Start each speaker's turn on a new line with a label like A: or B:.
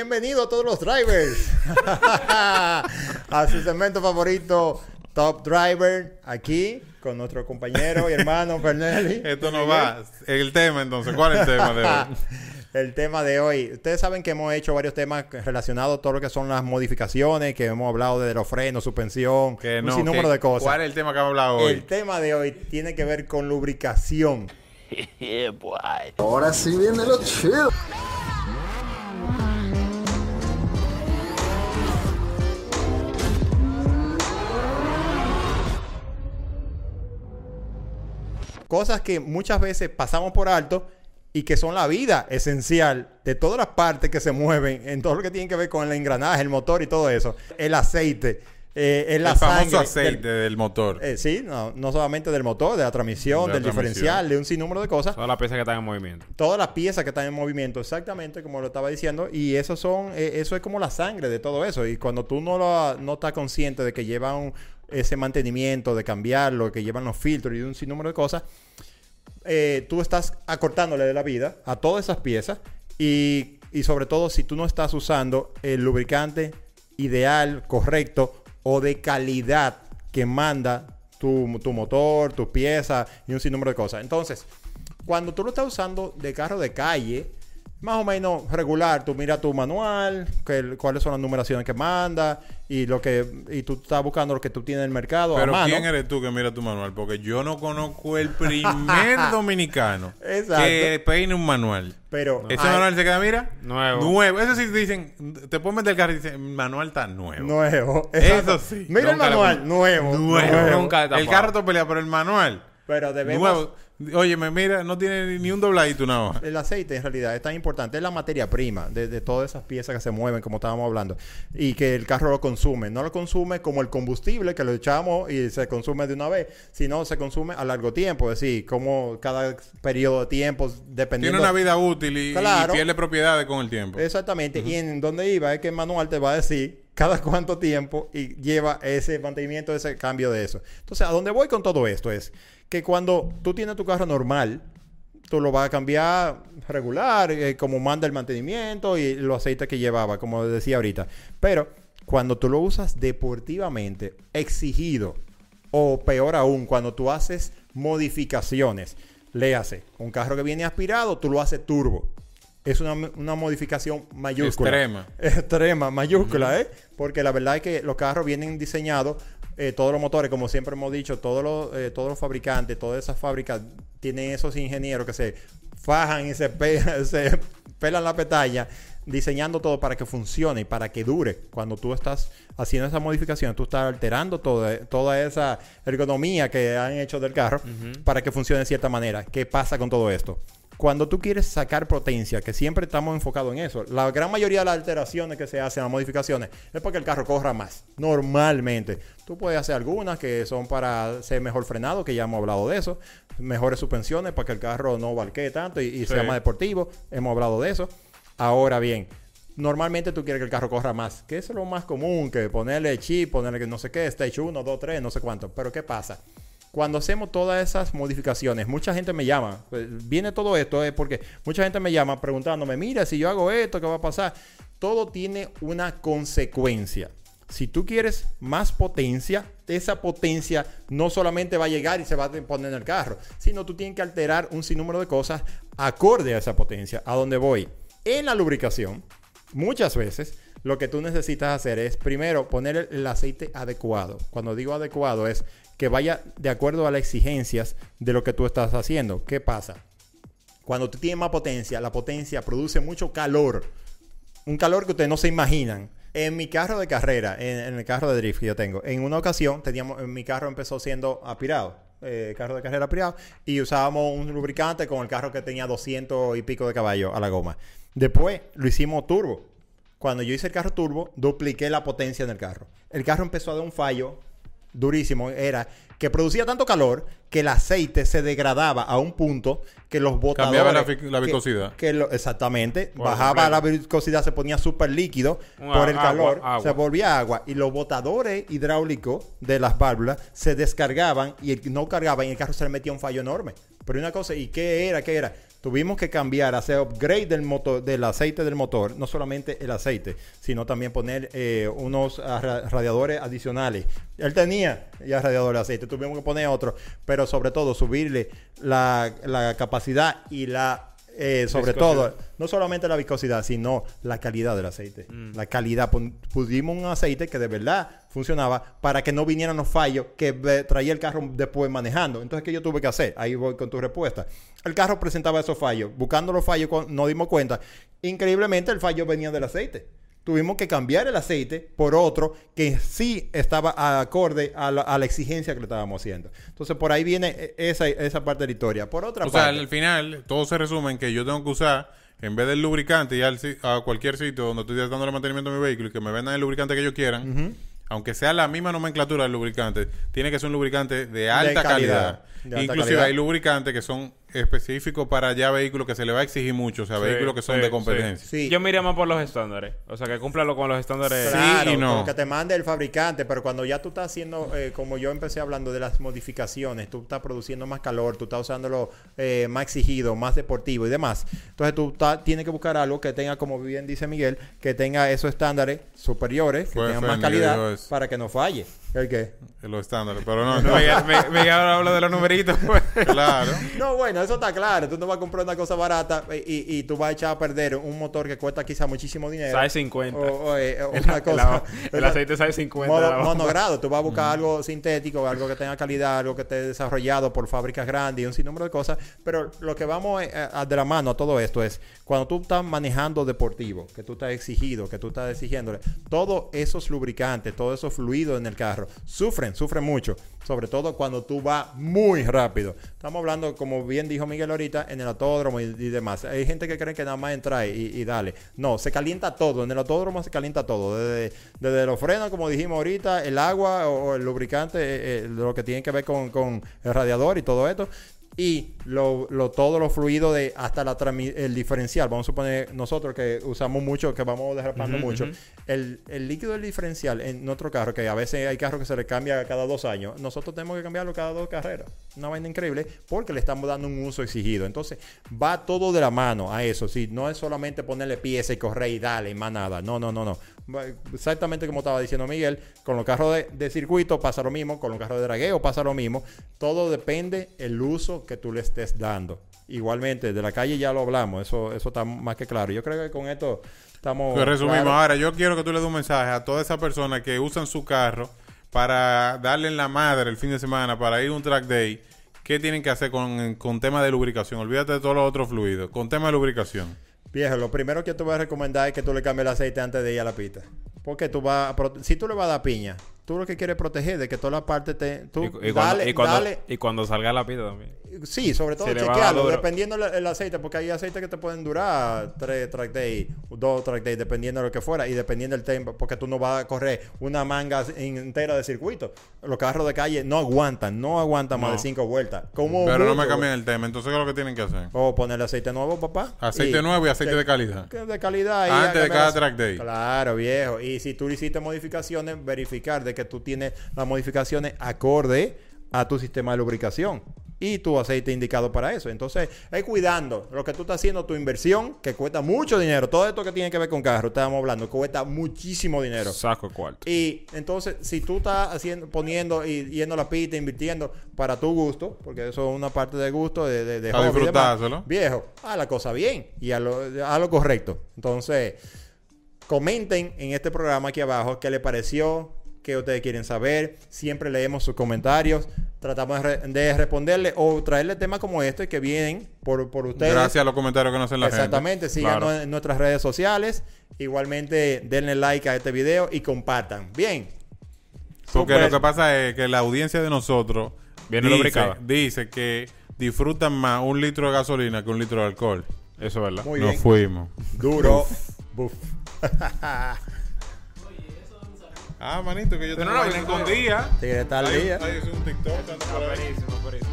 A: Bienvenido a todos los drivers a su segmento favorito Top Driver aquí con nuestro compañero y hermano Fernelli.
B: Esto no va. El tema entonces, ¿cuál es el tema de hoy?
A: el tema de hoy. Ustedes saben que hemos hecho varios temas relacionados a todo lo que son las modificaciones, que hemos hablado de los frenos, suspensión,
B: Que
A: un
B: no,
A: sinnúmero
B: que-
A: de cosas.
B: ¿Cuál es el tema que hemos hablado hoy?
A: El tema de hoy tiene que ver con lubricación.
C: Ahora sí viene lo chido.
A: Cosas que muchas veces pasamos por alto y que son la vida esencial de todas las partes que se mueven en todo lo que tiene que ver con el engranaje, el motor y todo eso. El aceite, eh,
B: el famoso
A: sangre
B: aceite
A: del-
B: del, motor.
A: eh, sí, no, no solamente del motor, de la transmisión,
B: De la
A: del
B: transmisión.
A: diferencial, de un sinnúmero de cosas.
D: Todas las piezas que están en movimiento.
A: Todas las piezas que están en movimiento, exactamente como lo estaba diciendo, y eso son, eh, eso es como la sangre de todo eso. Y cuando tú no, lo, no estás consciente de que llevan ese mantenimiento, de cambiarlo, que llevan los filtros y un sinnúmero de cosas, eh, tú estás acortándole de la vida a todas esas piezas y, y sobre todo si tú no estás usando el lubricante ideal, correcto o de calidad que manda tu, tu motor, tus piezas y un sinnúmero de cosas. Entonces, cuando tú lo estás usando de carro de calle, más o menos regular, tú miras tu manual, que, cuáles son las numeraciones que manda y lo que y tú estás buscando lo que tú tienes en el mercado a
B: Pero
A: mano.
B: ¿quién eres tú que mira tu manual? Porque yo no conozco el primer dominicano
A: Exacto.
B: que peine un manual.
A: Pero
B: Ese
A: hay-
B: manual se queda, mira,
D: Nuevo.
B: Nuevo. Eso sí dicen, te pones meter el carro y dicen, el manual está nuevo.
A: Nuevo.
B: Eso sí.
A: Mira el manual.
B: pon-
A: Nuevo.
B: Nuevo.
D: Nunca
B: El carro te pelea, pero el manual,
A: Pero debemos...
B: nuevo. Oye, me mira, no tiene ni un dobladito nada más.
A: El aceite en realidad es tan importante, es la materia prima de, de todas esas piezas que se mueven, como estábamos hablando, y que el carro lo consume. No lo consume como el combustible que lo echamos y se consume de una vez, sino se consume a largo tiempo, es decir, como cada periodo de tiempo, dependiendo...
B: Tiene una vida útil y, y
A: Claro.
B: pierde propiedades con el tiempo.
A: Exactamente. Y en donde iba es que el manual te va a decir cada cuánto tiempo y lleva ese mantenimiento, ese cambio de eso. Entonces, a dónde voy con todo esto es que cuando tú tienes tu carro normal, tú lo vas a cambiar regular, eh, como manda el mantenimiento y los aceites que llevaba, como decía ahorita. Pero cuando tú lo usas deportivamente, exigido, o peor aún, cuando tú haces modificaciones, léase, un carro que viene aspirado, tú lo haces turbo. Es una, una modificación mayúscula.
B: Extrema.
A: Extrema, mayúscula, ¿eh? Porque la verdad es que los carros vienen diseñados, eh, todos los motores, como siempre hemos dicho, todos los, eh, todos los fabricantes, todas esas fábricas tienen esos ingenieros que se fajan y se, pe- se pelan la pestaña diseñando todo para que funcione y para que dure. Cuando tú estás haciendo esa modificación, tú estás alterando toda, toda esa ergonomía que han hecho del carro para que funcione de cierta manera. ¿Qué pasa con todo esto? Cuando tú quieres sacar potencia, que siempre estamos enfocados en eso, la gran mayoría de las alteraciones que se hacen, las modificaciones, es para que el carro corra más, normalmente. Tú puedes hacer algunas que son para ser mejor frenado, que ya hemos hablado de eso, mejores suspensiones para que el carro no valquee tanto y, y sea más deportivo, hemos hablado de eso. Ahora bien, normalmente tú quieres que el carro corra más, que eso es lo más común, que ponerle chip, ponerle que no sé qué, stage 1, 2, 3, no sé cuánto. Pero ¿qué pasa? Cuando hacemos todas esas modificaciones, mucha gente me llama. pues, Viene todo esto es porque mucha gente me llama preguntándome, mira, si yo hago esto, ¿qué va a pasar? Todo tiene una consecuencia. Si tú quieres más potencia, esa potencia no solamente va a llegar y se va a poner en el carro, sino tú tienes que alterar un sinnúmero de cosas acorde a esa potencia. ¿A dónde voy? En la lubricación, muchas veces lo que tú necesitas hacer es primero poner el, aceite adecuado. Cuando digo adecuado es que vaya de acuerdo a las exigencias de lo que tú estás haciendo. ¿Qué pasa? Cuando tú tienes más potencia, la potencia produce mucho calor. Un calor que ustedes no se imaginan. En mi carro de carrera, en, en el carro de drift que yo tengo, en una ocasión teníamos, en mi carro empezó siendo aspirado, eh, carro de carrera aspirado, y usábamos un lubricante con el carro que tenía 200 y pico de caballo a la goma. Después lo hicimos turbo. Cuando yo hice el carro turbo, dupliqué la potencia en el carro. El carro empezó a dar un fallo durísimo. Era que producía tanto calor que el aceite se degradaba a un punto que los botadores...
B: Cambiaba la la viscosidad.
A: Que, lo- exactamente.
D: Por
A: bajaba la viscosidad, se ponía súper líquido por el
D: agua,
A: calor.
D: agua.
A: Se volvía agua. Y los botadores hidráulicos de las válvulas se descargaban y el- no cargaban y el carro se le metía un fallo enorme. Pero una cosa, ¿y qué era? ¿Qué era? Tuvimos que cambiar, hacer upgrade del motor, del aceite del motor, no solamente el aceite, sino también poner eh, unos ra- radiadores adicionales. Él tenía ya radiadores de aceite, tuvimos que poner otro, pero sobre todo subirle la, la capacidad y la eh, sobre
D: Viscosidad.
A: todo, no solamente la viscosidad, sino la calidad del aceite.
D: Mm.
A: La calidad. Pusimos un aceite que de verdad funcionaba para que no vinieran los fallos que traía el carro después manejando. Entonces, ¿qué yo tuve que hacer? Ahí voy con tu respuesta. El carro presentaba esos fallos. Buscando los fallos, nos dimos cuenta. Increíblemente, el fallo venía del aceite. Tuvimos que cambiar el aceite por otro que sí estaba acorde a la, a la exigencia que le estábamos haciendo. Entonces, por ahí viene eh, esa, esa parte de la historia. Por otra
B: O sea,
A: parte...
B: al final, todo se resume en que yo tengo que usar, en vez del lubricante, y al si- a cualquier sitio donde estoy dando el mantenimiento de mi vehículo y que me vendan el lubricante que ellos quieran, aunque sea la misma nomenclatura del lubricante, tiene que ser un lubricante de alta
A: calidad,
B: calidad.
A: de alta
B: Inclusive
A: calidad.
B: hay lubricantes que son específicos para ya vehículos que se le va a exigir mucho, o sea,
D: Sí,
B: vehículos que son
D: sí,
B: de competencia.
A: Sí.
D: Yo me iría más por los estándares. O sea, que cúmplalo con los estándares.
B: Sí
A: Claro,
B: y no.
A: que te mande el fabricante, pero cuando ya tú estás haciendo, eh, como yo empecé hablando de las modificaciones, tú estás produciendo más calor, tú estás usándolo eh, más exigido, más deportivo y demás. Entonces tú estás- tienes que buscar algo que tenga, como bien dice Miguel, que tenga esos estándares superiores, que
B: Fue
A: tengan más calidad para que no falle. ¿El qué?
B: Los estándares, pero no, no.
D: Miguel, me- Miguel ahora habla de los numeritos. pues.
B: claro.
A: No, bueno, eso está claro. Tú no vas a comprar una cosa barata y, y tú vas a echar a perder un motor que cuesta quizá muchísimo dinero.
D: Size 50.
A: O, o, eh, o
D: El-
A: una
D: el-
A: cosa.
D: el aceite size 50
A: Modo-
D: de la bomba.
A: monogrado. Tú vas a buscar algo sintético, algo que tenga calidad, algo que esté desarrollado por fábricas grandes y un sinnúmero de cosas. Pero lo que vamos eh, a- de la mano a todo esto es cuando tú estás manejando deportivo, que tú estás exigido, que tú estás exigiéndole, todos esos lubricantes, todos esos fluidos en el carro sufren, sufren mucho. Sobre todo cuando tú vas muy rápido. Estamos hablando, como bien dijo Miguel ahorita, en el autódromo y, demás. Hay gente que cree que nada más entra y, dale. No, se calienta todo. En el autódromo se calienta todo. Desde, desde los frenos, como dijimos ahorita, el agua o, o el lubricante, eh, eh, lo que tiene que ver con, con el radiador y todo esto. Y lo, lo, todo lo fluido de hasta la el diferencial. Vamos a suponer nosotros que usamos mucho, que vamos derrapando mucho. El, el líquido del diferencial en nuestro carro, que a veces hay carros que se le cambia cada dos años, nosotros tenemos que cambiarlo cada dos carreras. Una vaina increíble porque le estamos dando un uso exigido. Entonces, va todo de la mano a eso. Si no es solamente ponerle pieza y correr y darle y más nada. No, no, no, no. Exactamente como estaba diciendo Miguel, con los carros de, de circuito pasa lo mismo, con los carros de dragueo pasa lo mismo. Todo depende el uso que tú le estés dando. Igualmente, de la calle ya lo hablamos, eso, eso está más que claro. Yo creo que con esto estamos.
B: Pues resumimos.
A: claros.
B: Ahora, yo quiero que tú le des un mensaje a todas esas personas que usan su carro para darle en la madre el fin de semana, para ir a un track day. ¿Qué tienen que hacer con, con tema de lubricación? Olvídate de todos los otros fluidos. Con tema de lubricación.
A: Viejo, lo primero que te voy a recomendar es que tú le cambies el aceite antes de ir a la pista. Porque tú vas a si tú le vas a dar piña, tú lo que quieres proteger de que toda la parte te tú
D: Y, y cuando,
A: dale,
D: y, cuando,
A: dale.
D: y cuando salga la pita también.
A: Sí, sobre todo
D: Si duro.
A: dependiendo el, el aceite, porque hay aceites que te pueden durar tres track days, dos track days, dependiendo de lo que fuera, y dependiendo del tiempo, porque tú no vas a correr una manga entera de circuito. Los carros de calle no aguantan, no aguantan más
D: No.
A: de cinco vueltas. ¿Cómo
B: Pero no me cambien el tema. Entonces, ¿qué es lo que tienen que hacer?
A: O ponerle aceite nuevo, papá.
B: Aceite
A: Y-
B: nuevo y aceite de calidad.
A: de calidad. y
B: Antes de cada track day.
A: Claro, viejo. Y si tú le hiciste modificaciones, verificar de que tú tienes las modificaciones acorde a tu sistema de lubricación y tu aceite indicado para eso. Entonces, es cuidando lo que tú estás haciendo, tu inversión, que cuesta mucho dinero. Todo esto que tiene que ver con carro, estábamos hablando, cuesta muchísimo dinero.
D: Saco cuarto.
A: Y entonces, si tú estás haciendo, poniendo y yendo a la pista, invirtiendo para tu gusto, porque eso es una parte de gusto, de, de, de demás,
B: disfrutárselo.
A: viejo, haz la cosa bien y a lo, a lo correcto. Entonces, comenten en este programa aquí abajo qué les pareció, qué ustedes quieren saber. Siempre leemos sus comentarios. Tratamos de, re- de responderle o traerle temas como este que vienen por, por ustedes.
B: Gracias a los comentarios que nos hacen la gente.
A: Exactamente, síganos
D: Claro.
A: en nuestras redes sociales. Igualmente, denle like a este video y compartan. Bien.
B: Porque lo que pasa es que la audiencia de nosotros
D: Viene
B: dice,
D: lubricada.
B: dice que disfrutan más un litro de gasolina que un litro de alcohol.
D: Eso es verdad.
A: Muy
B: Nos
A: bien.
B: fuimos.
A: Duro. Buf.
B: Ah, manito, que yo
D: Pero
B: tengo
D: no,
B: Ahí-
A: día.
B: ahí es un TikTok. anda por ahí.
D: Buenísimo, buenísimo.